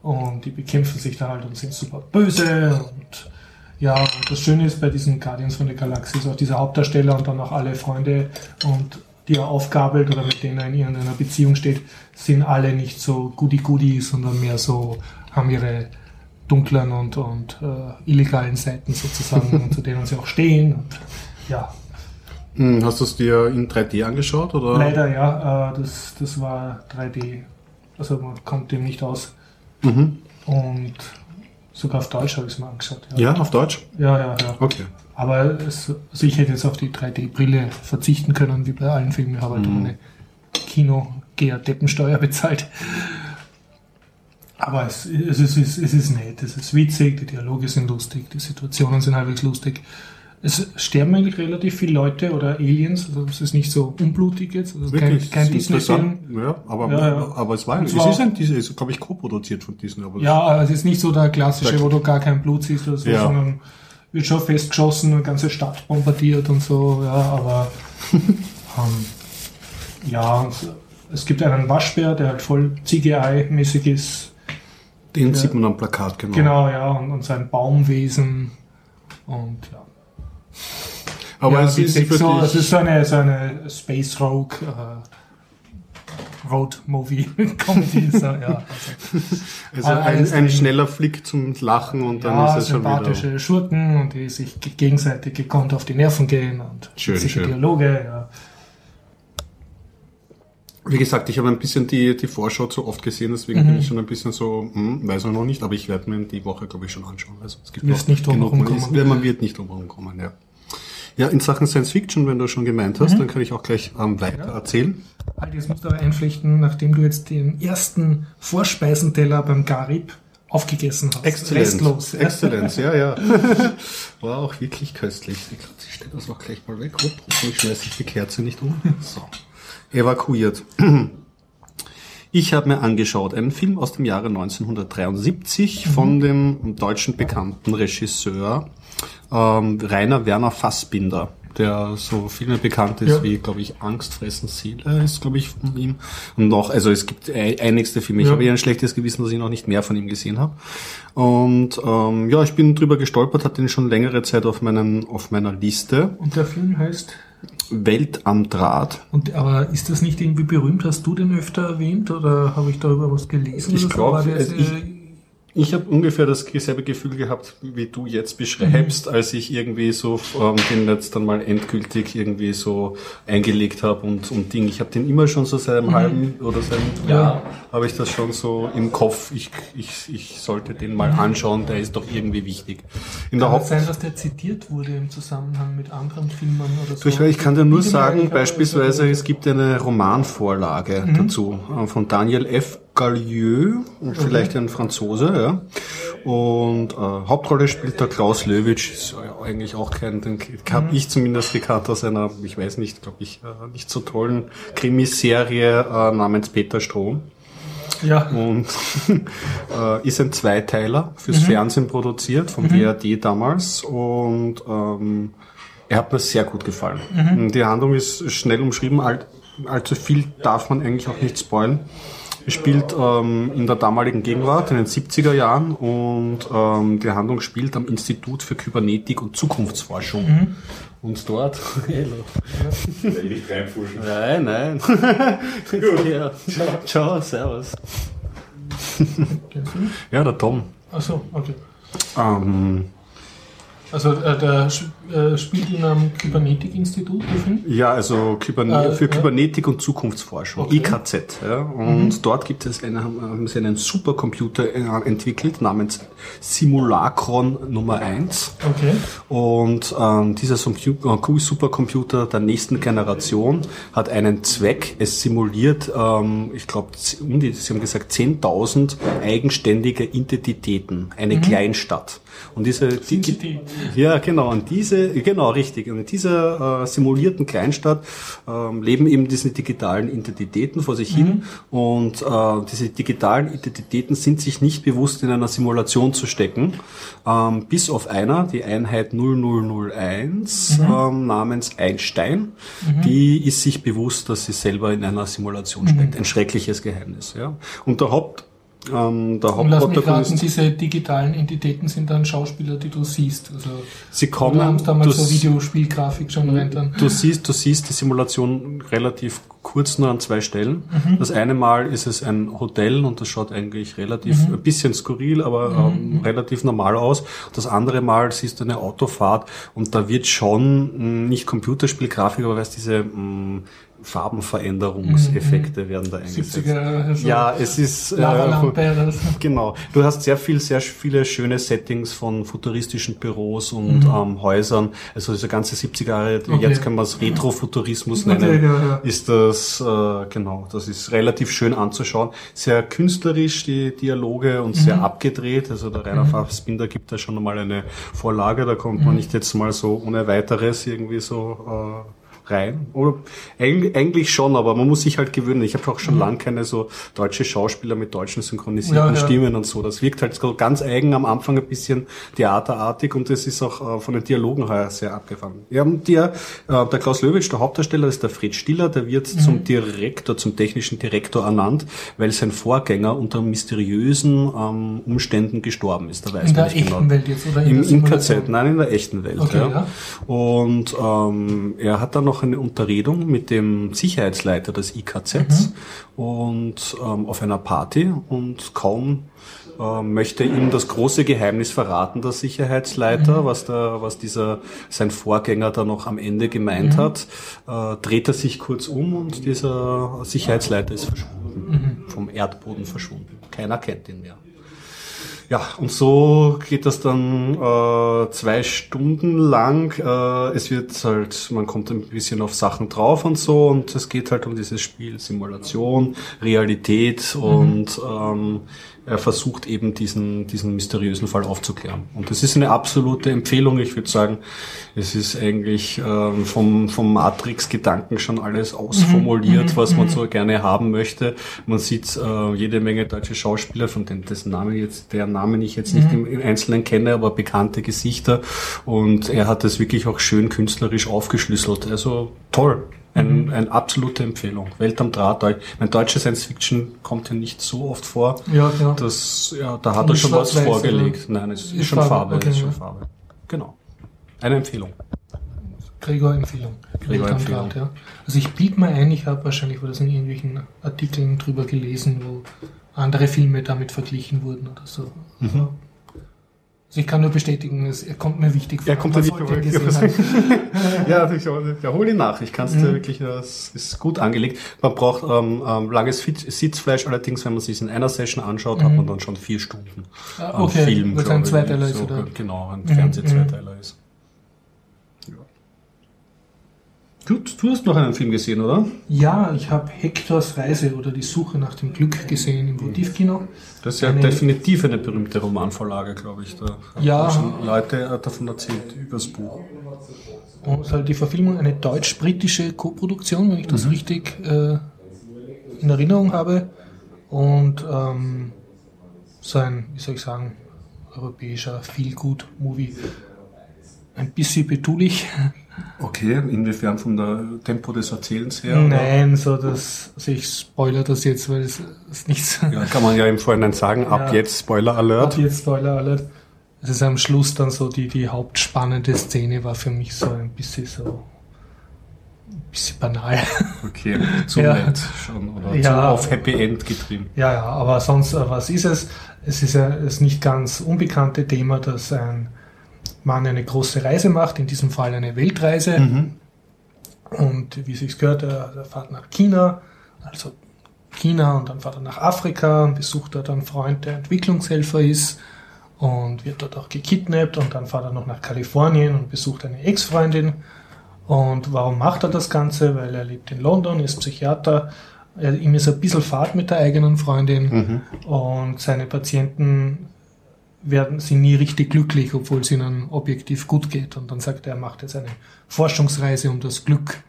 und die bekämpfen sich da halt und sind super böse und ja, das Schöne ist bei diesen Guardians von der Galaxie ist auch dieser Hauptdarsteller und dann auch alle Freunde und die er aufgabelt oder mit denen er in irgendeiner Beziehung steht, sind alle nicht so goody-goody, sondern mehr so, haben ihre dunklen und, und äh, illegalen Seiten sozusagen, zu denen sie auch stehen. Und, ja, hast du es dir in 3D angeschaut? Oder? leider ja, äh, das, das war 3D, also man kommt dem nicht aus. Mhm. Und sogar auf Deutsch habe ich es mal angeschaut. Ja, auf Deutsch? ja, ja. ja. Okay. Aber es, also ich hätte jetzt auf die 3D-Brille verzichten können, wie bei allen Filmen. Ich habe halt Mhm. eine Kino-Geher-Deppensteuer bezahlt. Aber es, es, ist, es ist nett, es ist witzig, die Dialoge sind lustig, die Situationen sind halbwegs lustig. Es sterben eigentlich relativ viele Leute oder Aliens, also es ist nicht so unblutig jetzt, also kein, Wirklich? kein ist Disney-Film. Ja, aber, Ja, ja. aber es war, es ist ein, Disney- ist, glaube ich, co-produziert von Disney. Aber Ja, es ist nicht so der klassische, wo du gar kein Blut siehst oder so, Ja. sondern wird schon festgeschossen, eine ganze Stadt bombardiert und so, ja, aber ähm, ja, es gibt einen Waschbär, der halt voll CGI-mäßig ist, den Ja. sieht man am Plakat, genau. genau, ja, und, und sein Baumwesen und ja. Aber ja, es ist wirklich, so, es ist so eine, so eine Space Rogue äh, Road Movie Comedy, so, ja. Also, also ein, ein schneller Flick zum Lachen und dann ja, ist es schon wieder. sympathische Schurken und die sich ge- gegenseitig gekonnt auf die Nerven gehen und Schön, schön. Dialoge. Ja. Wie gesagt, ich habe ein bisschen die, die Vorschau zu oft gesehen, deswegen Mhm. bin ich schon ein bisschen so, hm, weiß man noch nicht, aber ich werde mir die Woche, glaube ich, schon anschauen. Also es gibt Du wirst noch nicht drum genug- herum man, kommen. ist- man wird nicht drum herum kommen, ja. Ja, in Sachen Science Fiction, wenn du schon gemeint Mhm. hast, dann kann ich auch gleich ähm, weiter erzählen. Halt, jetzt musst du aber einflechten, nachdem du jetzt den ersten Vorspeisenteller beim Garib aufgegessen hast. Exzellenz. Restlos. ja. Exzellenz, ja, ja. War auch wirklich köstlich. Ich glaube, sie stellt das auch gleich mal weg. Hopp, hoffentlich schmeiße ich die Kerze nicht um. So. Evakuiert. Ich habe mir angeschaut einen Film aus dem Jahre 1973 von dem deutschen bekannten Regisseur ähm, Rainer Werner Fassbinder, der so Filme bekannt ist Ja. wie, glaube ich, Angst fressen Seele ist, glaube ich, von ihm. Und noch, also es gibt ei- einigste Filme. Ich Ja. habe ja ein schlechtes Gewissen, dass ich noch nicht mehr von ihm gesehen habe. Und ähm, ja, ich bin drüber gestolpert, hatte ihn schon längere Zeit auf, meinen, auf meiner Liste. Und der Film heißt Welt am Draht. Und, aber ist das nicht irgendwie berühmt? Hast du den öfter erwähnt oder habe ich darüber was gelesen? Ich oder so? glaub, War der also ich- Ich habe ungefähr das selbe Gefühl gehabt, wie du jetzt beschreibst, als ich irgendwie so ähm, den jetzt dann mal endgültig irgendwie so eingelegt habe und, und Ding. Ich habe den immer schon so seit einem halben oder seit einem Jahr habe ich das schon so im Kopf. Ich, ich, ich sollte den mal anschauen, der ist doch irgendwie wichtig. In der Kann Haupt es sein, dass der zitiert wurde im Zusammenhang mit anderen Filmen oder so? Ich, ich kann dir nur sagen, beispielsweise, es gibt eine Romanvorlage Mhm. dazu äh, von Daniel F. Gallieu, vielleicht ein Franzose, ja. Und äh, Hauptrolle spielt der Klaus Löwitsch, ist eigentlich auch kein, den habe Mhm. ich zumindest gekannt aus einer, ich weiß nicht, glaube ich, äh, nicht so tollen Krimiserie äh, namens Peter Strom Ja, und äh, ist ein Zweiteiler Mhm. fürs Fernsehen produziert, vom WAD damals und ähm, er hat mir sehr gut gefallen. Mhm. Die Handlung ist schnell umschrieben, all, allzu viel darf man eigentlich auch nicht spoilen. Es spielt ähm, in der damaligen Gegenwart, in den 70er Jahren und ähm, die Handlung spielt am Institut für Kybernetik und Zukunftsforschung. Mhm. Und dort... Nicht reinfuschen. Nein, nein. ja. Ciao, ciao, servus. Ja, der Tom. Ach so, okay. Ähm, Also äh, der äh, spielt in einem Kybernetik-Institut, ja, also Kyberne Äh, für ja. Kybernetik und Zukunftsforschung, Okay. IKZ. Ja, und dort gibt es eine, haben sie einen Supercomputer äh, entwickelt namens Simulacron Nummer 1. Okay. Und ähm, dieser äh, Supercomputer der nächsten Generation hat einen Zweck. Es simuliert, ähm, ich glaube, um die, Sie haben gesagt, 10.000 eigenständige Identitäten, eine Kleinstadt. Und diese die- ja, genau. Und diese, genau, richtig. Und in dieser äh, simulierten Kleinstadt ähm, leben eben diese digitalen Identitäten vor sich hin. Und äh, diese digitalen Identitäten sind sich nicht bewusst, in einer Simulation zu stecken. Ähm, bis auf einer, die Einheit 0001, ähm, namens Einstein, die ist sich bewusst, dass sie selber in einer Simulation steckt. Ein schreckliches Geheimnis. Ja. Und der Haupt ähm, der Und lass mich raten, diese digitalen Entitäten sind dann Schauspieler, die du siehst. Also, sie kommen, haben damals du- so Videospielgrafik schon rein dann? Du siehst, du siehst die Simulation relativ kurz nur an zwei Stellen. Das eine Mal ist es ein Hotel und das schaut eigentlich relativ, ein bisschen skurril, aber ähm, relativ normal aus. Das andere Mal siehst du eine Autofahrt und da wird schon mh, nicht Computerspielgrafik, aber weißt diese mh, Farbenveränderungseffekte werden da eingesetzt. 70er, also Ja, es ist äh. Genau. Du hast sehr viel, sehr viele schöne Settings von futuristischen Büros und ähm, Häusern. Also diese ganze 70er Jahre, Okay. jetzt können wir es Retrofuturismus Okay, nennen, ja, ja. ist das, äh, genau, das ist relativ schön anzuschauen. Sehr künstlerisch, die Dialoge und Mhm. sehr abgedreht. Also der Rainer Fassbinder gibt da schon mal eine Vorlage, da kommt Mhm. man nicht jetzt mal so ohne weiteres irgendwie so äh, rein. Oder eigentlich, schon, aber man muss sich halt gewöhnen. Ich habe auch schon lange keine so deutsche Schauspieler mit deutschen synchronisierten Mhm. Ja, ja. Stimmen und so. Das wirkt halt ganz eigen am Anfang ein bisschen theaterartig und es ist auch äh, von den Dialogen her sehr abgefahren. Wir haben der, äh, der Klaus Löwitsch, der Hauptdarsteller, ist der Fred Stiller, der wird Mhm. zum Direktor, zum technischen Direktor ernannt, weil sein Vorgänger unter mysteriösen ähm, Umständen gestorben ist. Da weiß In der genau. echten Welt jetzt oder in Im, der Im KZ, nein, in der echten Welt. Okay, ja. Und ähm, er hat dann noch eine Unterredung mit dem Sicherheitsleiter des IKZs Mhm. und ähm, auf einer Party und kaum ähm, möchte ihm das große Geheimnis verraten, der Sicherheitsleiter, Mhm. was da, was dieser sein Vorgänger da noch am Ende gemeint Mhm. hat, äh, dreht er sich kurz um und dieser Sicherheitsleiter ist verschwunden, Mhm. vom Erdboden verschwunden. Keiner kennt ihn mehr. Ja, und so geht das dann äh, zwei Stunden lang. Äh, es wird halt, man kommt ein bisschen auf Sachen drauf und so und es geht halt um dieses Spiel Simulation, Realität und ähm, er versucht eben diesen, diesen mysteriösen Fall aufzuklären. Und das ist eine absolute Empfehlung. Ich würde sagen, es ist eigentlich ähm, vom, vom Matrix-Gedanken schon alles ausformuliert, was man so gerne haben möchte. Man sieht äh, jede Menge deutsche Schauspieler, von denen dessen Namen jetzt, deren Namen ich jetzt nicht im, im Einzelnen kenne, aber bekannte Gesichter. Und er hat das wirklich auch schön künstlerisch aufgeschlüsselt. Also toll. Ein, eine absolute Empfehlung. Welt am Draht. Mein deutsche Science Fiction kommt ja nicht so oft vor. Ja, ja. Das, ja, da hat Und er schon was vorgelegt. Nein, es ist, Ist schon Farbe, Farbe. okay, ist schon ja. Farbe. Genau. Eine Empfehlung. Gregor-Empfehlung. Gregor-Empfehlung. Ja. Also ich biete mir ein, ich habe wahrscheinlich war das in irgendwelchen Artikeln drüber gelesen, wo andere Filme damit verglichen wurden oder so. Mhm. Also ich kann nur bestätigen, es, er kommt mir wichtig Er kommt ihn wichtig vor. ja, ich, ja, hol ihn nach. Ich kann es Mhm. dir wirklich, das ist gut angelegt. Man braucht ähm, ähm, langes Sitzfleisch, allerdings, wenn man sich in einer Session anschaut, hat man dann schon vier Stunden am okay, Film. glaub ein. Zweiteiler ist, So, oder? Genau, ein Mhm, Fernsehzweiteiler ist. Ja. Gut, du hast noch einen Film gesehen, oder? Ja, ich habe Hektors Reise oder die Suche nach dem Glück gesehen im Votivkino. Das ist ja Eine- definitiv eine berühmte Romanvorlage, glaube ich. Da haben Ja. schon Leute äh, davon erzählt, übers Buch. Und es ist halt die Verfilmung eine deutsch-britische Koproduktion, wenn ich das richtig äh, in Erinnerung habe. Und ähm, so ein, wie soll ich sagen, europäischer Feel-Good-Movie. Ein bisschen betulich. Okay, inwiefern vom Tempo des Erzählens her? oder? Nein, so das, also ich spoiler das jetzt, weil es ist nichts. Ja, kann man ja im Vorhinein sagen, ab Ja. jetzt Spoiler Alert. Ab jetzt Spoiler Alert. Es ist am Schluss dann so, die, die hauptspannende Szene war für mich so ein bisschen so, ein bisschen banal. Okay, zu Ja. nett schon oder Ja. zu auf Happy End getrieben. Ja, ja, aber sonst, äh, was ist es? Es ist ja das nicht ganz unbekannte Thema, dass ein Mann eine große Reise macht, in diesem Fall eine Weltreise. Mhm. Und wie sich's gehört, er, er fährt nach China, also China und dann fährt er nach Afrika und besucht dort einen Freund, der Entwicklungshelfer ist und wird dort auch gekidnappt und dann fährt er noch nach Kalifornien und besucht eine Ex-Freundin. Und warum macht er das Ganze? Weil er lebt in London, ist Psychiater. Er, ihm ist ein bisschen Fahrt mit der eigenen Freundin und seine Patienten werden sie nie richtig glücklich, obwohl es ihnen objektiv gut geht. Und dann sagt er, er macht jetzt eine Forschungsreise um das Glück,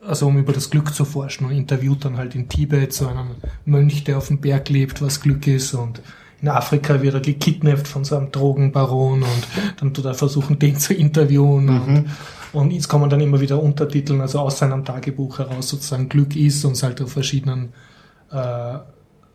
also um über das Glück zu forschen. Und interviewt dann halt in Tibet so einen Mönch, der auf dem Berg lebt, was Glück ist. Und in Afrika wird er gekidnappt von so einem Drogenbaron. Und dann tut er versuchen, den zu interviewen. Und, und jetzt kommen dann immer wieder Untertiteln, also aus seinem Tagebuch heraus sozusagen Glück ist und es halt auf verschiedenen äh,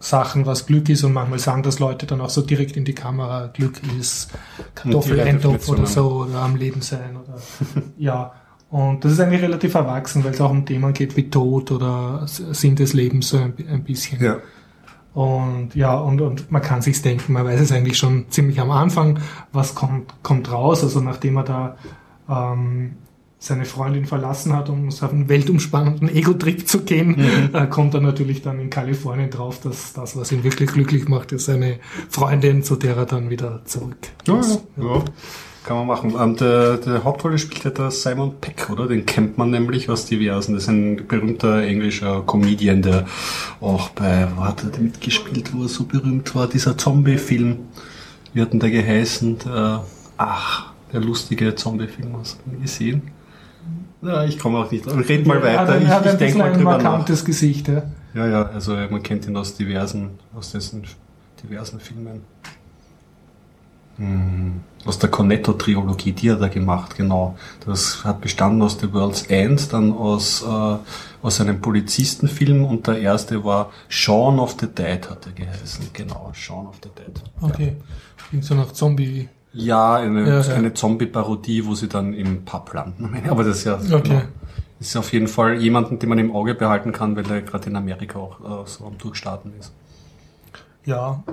Sachen, was Glück ist und manchmal sagen das Leute dann auch so direkt in die Kamera, Glück ist Kartoffeleintopf oder so oder am Leben sein oder ja. Und das ist eigentlich relativ erwachsen, weil es auch um Themen geht wie Tod oder Sinn des Lebens so ein, ein bisschen. Ja. Und ja, und, und man kann sich's denken, man weiß es eigentlich schon ziemlich am Anfang, was kommt, kommt raus. Also nachdem er da ähm, seine Freundin verlassen hat, um auf einen weltumspannenden Ego-Trip zu gehen, äh, kommt er natürlich dann in Kalifornien drauf, dass das, was ihn wirklich glücklich macht, ist seine Freundin, zu der er dann wieder zurück Ja, muss. ja, ja. Kann man machen. Ähm, der, der Hauptrolle spielt ja der Simon Peck, oder? Den kennt man nämlich aus diversen. Das ist ein berühmter englischer Comedian, der auch bei, wo hat er denn mitgespielt, wo er so berühmt war? Dieser Zombie-Film. Wie hat denn der geheißen? Der, ach, der lustige Zombie-Film. Hast du den gesehen? Ja, ich komme auch nicht. Red mal Er hat weiter. ein, Ich, hat ich ein denke mal ein drüber nach. markantes Gesicht, ja. Ja, ja, also man kennt ihn aus diversen, aus dessen diversen Filmen. Hm, Aus der Cornetto-Trilogie, die hat er gemacht, genau. Das hat bestanden aus The World's End, dann aus, äh, aus einem Polizistenfilm und der erste war Shaun of the Dead, hat er geheißen. Genau, Shaun of the Dead. Okay. Klingt so nach Zombie. Ja, eine, Ja, ja. eine Zombie-Parodie, wo sie dann im Pub landen. Aber das ist ja Okay. genau, ist auf jeden Fall jemanden, den man im Auge behalten kann, weil der gerade in Amerika auch äh, so am Durchstarten ist. Ja.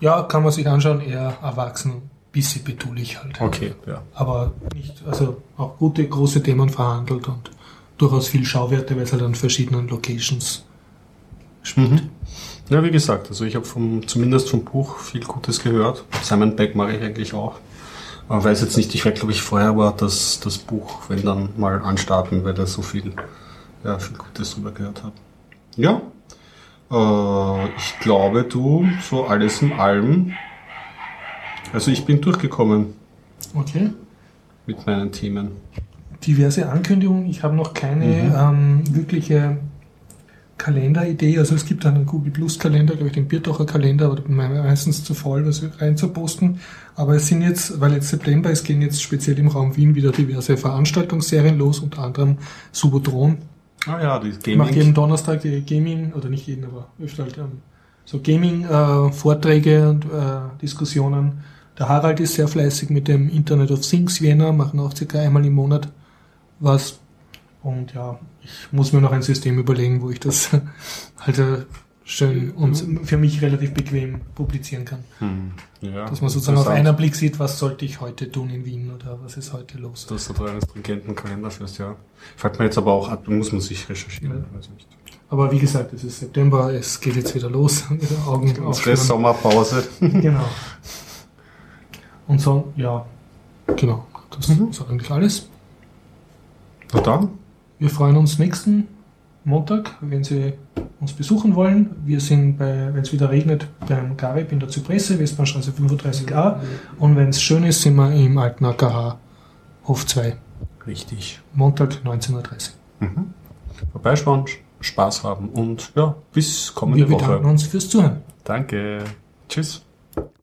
Ja, kann man sich anschauen, eher erwachsen, bisschen betulich halt. Okay, ja. Aber nicht, also auch gute, große Themen verhandelt und durchaus viel Schauwerte, weil es halt an verschiedenen Locations spielt. Ja, wie gesagt, also ich habe vom, zumindest vom Buch viel Gutes gehört. Simon Beck mag ich eigentlich auch. Aber weiß jetzt nicht, ich werde glaube ich vorher war das, das Buch, wenn dann mal anstarten, weil er so viel, ja, viel Gutes drüber gehört hat. Ja. Äh, ich glaube, du, so alles in allem. Also ich bin durchgekommen Okay. mit meinen Themen. Diverse Ankündigungen. Ich habe noch keine ähm, wirkliche Kalenderidee. Also es gibt einen Google Plus Kalender, glaube ich, den Biertocher Kalender, aber meistens zu faul, was reinzuposten. Aber es sind jetzt, weil jetzt September ist, gehen jetzt speziell im Raum Wien wieder diverse Veranstaltungsserien los, unter anderem Subotron. Ah ja, die Ich mache jeden Gaming. Donnerstag die Gaming, oder nicht jeden, aber öfter halt ähm, so Gaming-Vorträge und äh, Diskussionen Der Harald ist sehr fleißig mit dem Internet of Things Vienna, machen auch circa einmal im Monat was. Und ja, ich muss mir noch ein System überlegen, wo ich das halt äh, schön und für mich relativ bequem publizieren kann. Hm. Ja, Dass man sozusagen auf einen Blick sieht, was sollte ich heute tun in Wien oder was ist heute los. Dass du da einen stringenten Kalender führst, ja. Fällt mir jetzt aber auch ab, muss man sich recherchieren. Weiß nicht. Aber wie gesagt, es ist September, es geht jetzt wieder los. Wieder Augen aufsperren. Sommerpause. Genau. Und so, ja, genau. Das ist eigentlich alles. Na dann, Wir freuen uns nächsten Montag, wenn Sie uns besuchen wollen. Wir sind bei, wenn es wieder regnet, beim Garib in der Zypresse, Westbahnstraße 35a. Und wenn es schön ist, sind wir im alten AKH Hof 2. richtig. Montag 19.30 Uhr. Mhm. Vorbeischauen, Spaß haben und ja, bis Wir kommende bedanken Woche. uns fürs Zuhören. Danke. Tschüss.